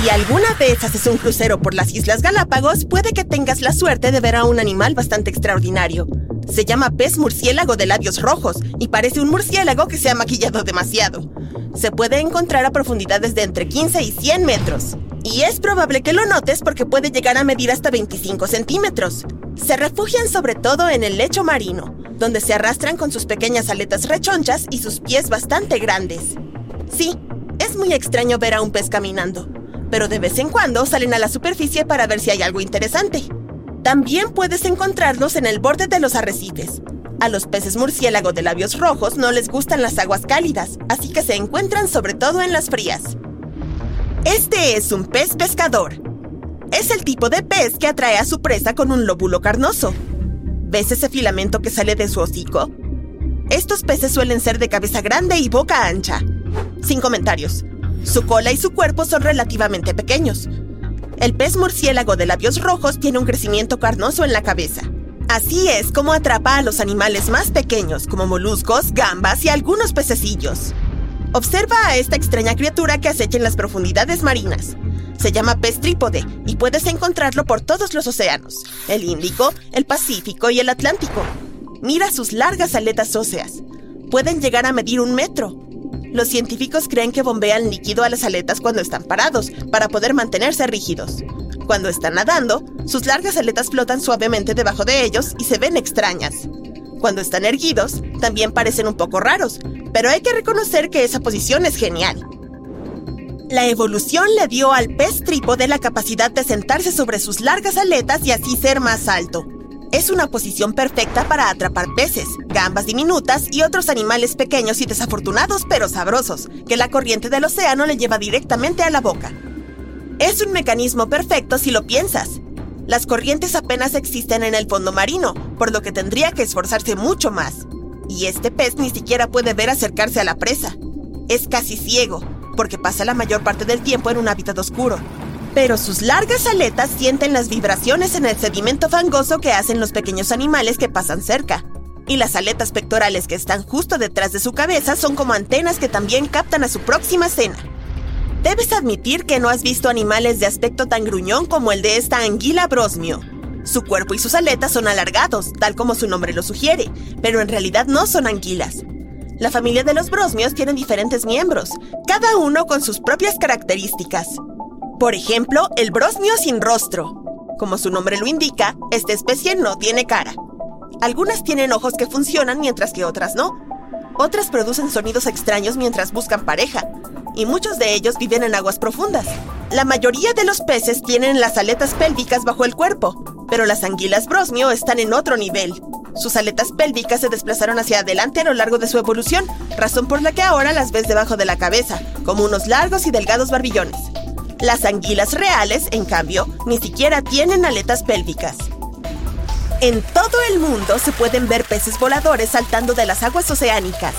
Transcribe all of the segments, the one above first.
Si alguna vez haces un crucero por las Islas Galápagos, puede que tengas la suerte de ver a un animal bastante extraordinario. Se llama pez murciélago de labios rojos y parece un murciélago que se ha maquillado demasiado. Se puede encontrar a profundidades de entre 15 y 100 metros. Y es probable que lo notes porque puede llegar a medir hasta 25 centímetros. Se refugian sobre todo en el lecho marino, donde se arrastran con sus pequeñas aletas rechonchas y sus pies bastante grandes. Sí, es muy extraño ver a un pez caminando, pero de vez en cuando salen a la superficie para ver si hay algo interesante. También puedes encontrarlos en el borde de los arrecifes. A los peces murciélago de labios rojos no les gustan las aguas cálidas, así que se encuentran sobre todo en las frías. Este es un pez pescador. Es el tipo de pez que atrae a su presa con un lóbulo carnoso. ¿Ves ese filamento que sale de su hocico? Estos peces suelen ser de cabeza grande y boca ancha. Sin comentarios. Su cola y su cuerpo son relativamente pequeños. El pez murciélago de labios rojos tiene un crecimiento carnoso en la cabeza. Así es como atrapa a los animales más pequeños, como moluscos, gambas y algunos pececillos. Observa a esta extraña criatura que acecha en las profundidades marinas. Se llama pez trípode y puedes encontrarlo por todos los océanos, el Índico, el Pacífico y el Atlántico. Mira sus largas aletas óseas. Pueden llegar a medir un metro. Los científicos creen que bombean líquido a las aletas cuando están parados, para poder mantenerse rígidos. Cuando están nadando, sus largas aletas flotan suavemente debajo de ellos y se ven extrañas. Cuando están erguidos, también parecen un poco raros, pero hay que reconocer que esa posición es genial. La evolución le dio al pez trípode la capacidad de sentarse sobre sus largas aletas y así ser más alto. Es una posición perfecta para atrapar peces, gambas diminutas y otros animales pequeños y desafortunados pero sabrosos, que la corriente del océano le lleva directamente a la boca. Es un mecanismo perfecto si lo piensas. Las corrientes apenas existen en el fondo marino, por lo que tendría que esforzarse mucho más. Y este pez ni siquiera puede ver acercarse a la presa. Es casi ciego, porque pasa la mayor parte del tiempo en un hábitat oscuro. Pero sus largas aletas sienten las vibraciones en el sedimento fangoso que hacen los pequeños animales que pasan cerca. Y las aletas pectorales que están justo detrás de su cabeza son como antenas que también captan a su próxima cena. Debes admitir que no has visto animales de aspecto tan gruñón como el de esta anguila brosmio. Su cuerpo y sus aletas son alargados, tal como su nombre lo sugiere, pero en realidad no son anguilas. La familia de los brosmios tiene diferentes miembros, cada uno con sus propias características. Por ejemplo, el brosmio sin rostro. Como su nombre lo indica, esta especie no tiene cara. Algunas tienen ojos que funcionan mientras que otras no. Otras producen sonidos extraños mientras buscan pareja, y muchos de ellos viven en aguas profundas. La mayoría de los peces tienen las aletas pélvicas bajo el cuerpo, pero las anguilas brosmio están en otro nivel. Sus aletas pélvicas se desplazaron hacia adelante a lo largo de su evolución, razón por la que ahora las ves debajo de la cabeza, como unos largos y delgados barbillones. Las anguilas reales, en cambio, ni siquiera tienen aletas pélvicas. En todo el mundo se pueden ver peces voladores saltando de las aguas oceánicas.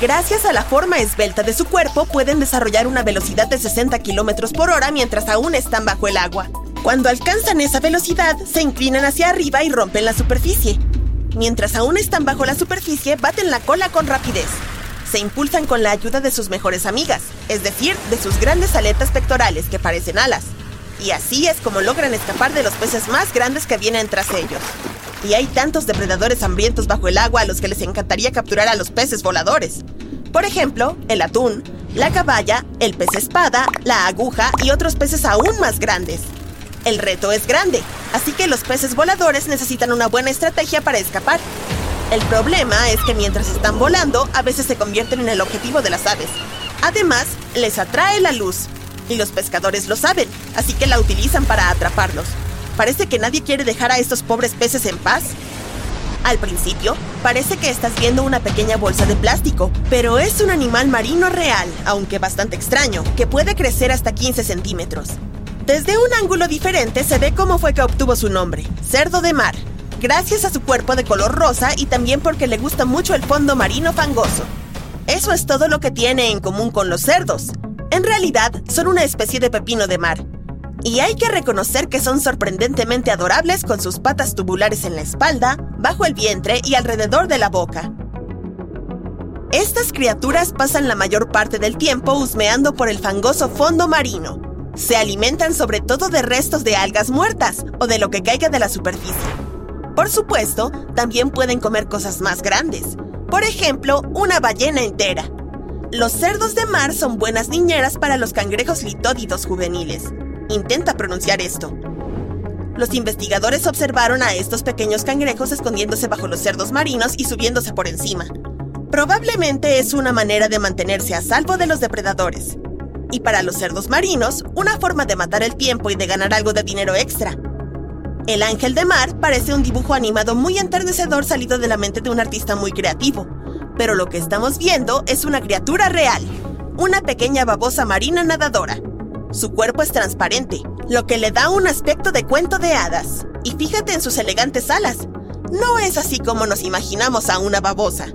Gracias a la forma esbelta de su cuerpo, pueden desarrollar una velocidad de 60 km por hora mientras aún están bajo el agua. Cuando alcanzan esa velocidad, se inclinan hacia arriba y rompen la superficie. Mientras aún están bajo la superficie, baten la cola con rapidez. Se impulsan con la ayuda de sus mejores amigas, es decir, de sus grandes aletas pectorales que parecen alas. Y así es como logran escapar de los peces más grandes que vienen tras ellos. Y hay tantos depredadores hambrientos bajo el agua a los que les encantaría capturar a los peces voladores. Por ejemplo, el atún, la caballa, el pez espada, la aguja y otros peces aún más grandes. El reto es grande, así que los peces voladores necesitan una buena estrategia para escapar. El problema es que mientras están volando, a veces se convierten en el objetivo de las aves. Además, les atrae la luz, y los pescadores lo saben, así que la utilizan para atraparlos. Parece que nadie quiere dejar a estos pobres peces en paz. Al principio, parece que estás viendo una pequeña bolsa de plástico, pero es un animal marino real, aunque bastante extraño, que puede crecer hasta 15 centímetros. Desde un ángulo diferente se ve cómo fue que obtuvo su nombre, cerdo de mar, gracias a su cuerpo de color rosa y también porque le gusta mucho el fondo marino fangoso. Eso es todo lo que tiene en común con los cerdos. En realidad, son una especie de pepino de mar, y hay que reconocer que son sorprendentemente adorables con sus patas tubulares en la espalda, bajo el vientre y alrededor de la boca. Estas criaturas pasan la mayor parte del tiempo husmeando por el fangoso fondo marino. Se alimentan sobre todo de restos de algas muertas o de lo que caiga de la superficie. Por supuesto, también pueden comer cosas más grandes. Por ejemplo, una ballena entera. Los cerdos de mar son buenas niñeras para los cangrejos litódidos juveniles. Intenta pronunciar esto. Los investigadores observaron a estos pequeños cangrejos escondiéndose bajo los cerdos marinos y subiéndose por encima. Probablemente es una manera de mantenerse a salvo de los depredadores. Y para los cerdos marinos, una forma de matar el tiempo y de ganar algo de dinero extra. El ángel de mar parece un dibujo animado muy enternecedor salido de la mente de un artista muy creativo. Pero lo que estamos viendo es una criatura real, una pequeña babosa marina nadadora. Su cuerpo es transparente, lo que le da un aspecto de cuento de hadas. Y fíjate en sus elegantes alas. No es así como nos imaginamos a una babosa.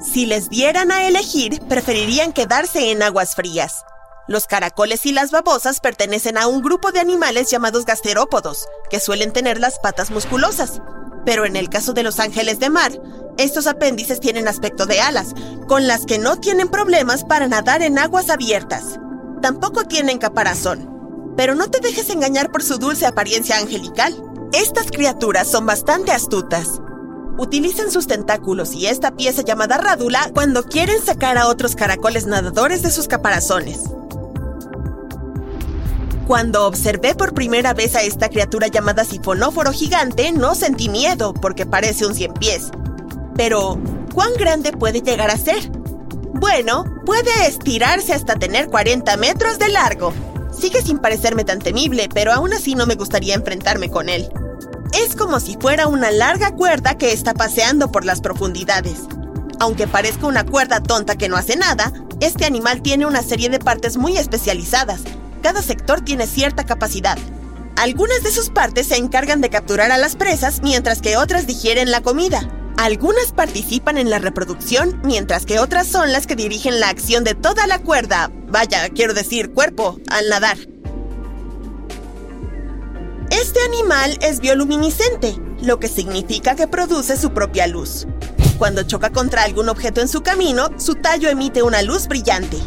Si les dieran a elegir, preferirían quedarse en aguas frías. Los caracoles y las babosas pertenecen a un grupo de animales llamados gasterópodos, que suelen tener las patas musculosas. Pero en el caso de los ángeles de mar, estos apéndices tienen aspecto de alas, con las que no tienen problemas para nadar en aguas abiertas. Tampoco tienen caparazón. Pero no te dejes engañar por su dulce apariencia angelical. Estas criaturas son bastante astutas. Utilizan sus tentáculos y esta pieza llamada rádula cuando quieren sacar a otros caracoles nadadores de sus caparazones. Cuando observé por primera vez a esta criatura llamada sifonóforo gigante, no sentí miedo porque parece un cien pies. Pero, ¿cuán grande puede llegar a ser? Bueno, puede estirarse hasta tener 40 metros de largo. Sigue sin parecerme tan temible, pero aún así no me gustaría enfrentarme con él. Es como si fuera una larga cuerda que está paseando por las profundidades. Aunque parezca una cuerda tonta que no hace nada, este animal tiene una serie de partes muy especializadas. Cada sector tiene cierta capacidad. Algunas de sus partes se encargan de capturar a las presas, mientras que otras digieren la comida. Algunas participan en la reproducción, mientras que otras son las que dirigen la acción de toda la cuerda, vaya, quiero decir, cuerpo, al nadar. Este animal es bioluminiscente, lo que significa que produce su propia luz. Cuando choca contra algún objeto en su camino, su tallo emite una luz brillante.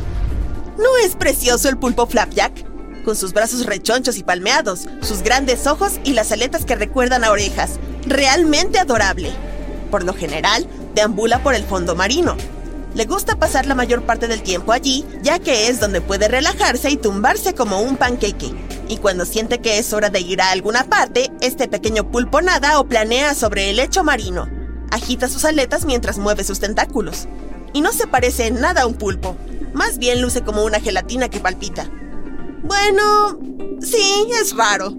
¿No es precioso el pulpo Flapjack? Con sus brazos rechonchos y palmeados, sus grandes ojos y las aletas que recuerdan a orejas. Realmente adorable. Por lo general, deambula por el fondo marino. Le gusta pasar la mayor parte del tiempo allí, ya que es donde puede relajarse y tumbarse como un panqueque. Y cuando siente que es hora de ir a alguna parte, este pequeño pulpo nada o planea sobre el lecho marino. Agita sus aletas mientras mueve sus tentáculos. Y no se parece en nada a un pulpo. Más bien luce como una gelatina que palpita. Bueno, sí, es raro.